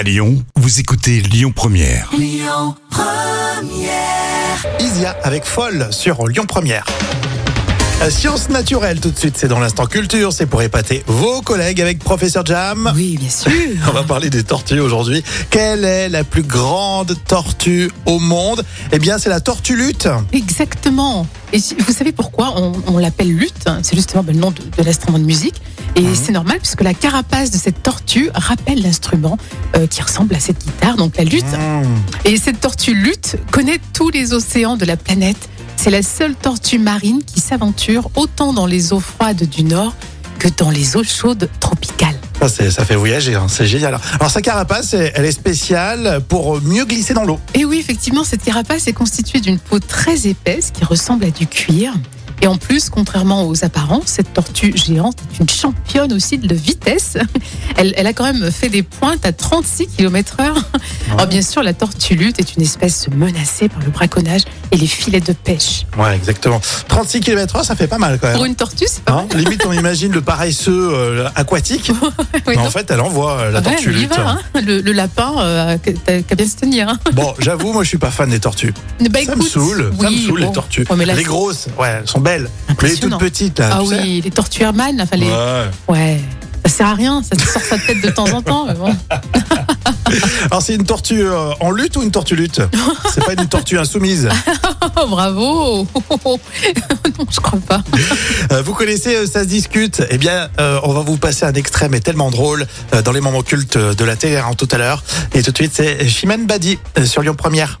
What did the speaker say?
À Lyon, vous écoutez Lyon Première. Isia avec Folle sur Lyon Première. Euh, Sciences naturelles tout de suite, c'est dans l'instant culture, c'est pour épater vos collègues avec Professeur Jam. Oui, bien sûr. On va parler des tortues aujourd'hui. Quelle est la plus grande tortue au monde? Eh bien, c'est la tortue lutte. Exactement. Et vous savez pourquoi on, on l'appelle lutte C'est justement ben, le nom de, de l'instrument de musique. Et c'est normal puisque la carapace de cette tortue rappelle l'instrument euh, qui ressemble à cette guitare, donc la lutte. Mmh. Et cette tortue lutte connaît tous les océans de la planète. C'est la seule tortue marine qui s'aventure autant dans les eaux froides du nord que dans les eaux chaudes tropicales. Ça, c'est- ça fait voyager, hein, c'est génial. Alors, sa carapace, elle elle est spéciale pour mieux glisser dans l'eau. Et oui, effectivement, cette carapace est constituée d'une peau très épaisse qui ressemble à du cuir. Et en plus, contrairement aux apparences, cette tortue géante est une championne aussi de vitesse. Elle, elle a quand même fait des pointes à 36 km heure. Alors bien sûr, la tortue lutte est une espèce menacée par le braconnage et les filets de pêche. Ouais, exactement. 36 km/h, ça fait pas mal quand même. Pour une tortue, c'est pas Hein Limite, on imagine le paresseux euh, aquatique. Oui, Mais en fait, elle envoie euh, la Ouais, tortue elle y lutte. va, hein. le, le lapin euh, qu'à bien se tenir. hein. Bon, j'avoue, moi, je suis pas fan des tortues. Bah, ça me écoute, saoule, ça me oui, saoule bon. les tortues. Ouais, là, les grosses, ouais, elles sont belles. Mais les toutes impressionnant. petites, là, Ah oui, les tortues Hermann, enfin les, Ouais. Ouais, ça sert à rien, ça te sort sa tête de temps en temps. mais bon. Alors, c'est une tortue euh, en lutte ou une tortue lutte? C'est pas une tortue insoumise. Oh, bravo Non, je crois pas. Euh, vous connaissez euh, Ça se discute? Eh bien, euh, on va vous passer un extrait, mais tellement drôle, euh, dans les moments cultes de la télé hein, tout à l'heure. Et tout de suite, c'est Chimène Badi euh, sur Lyon Première.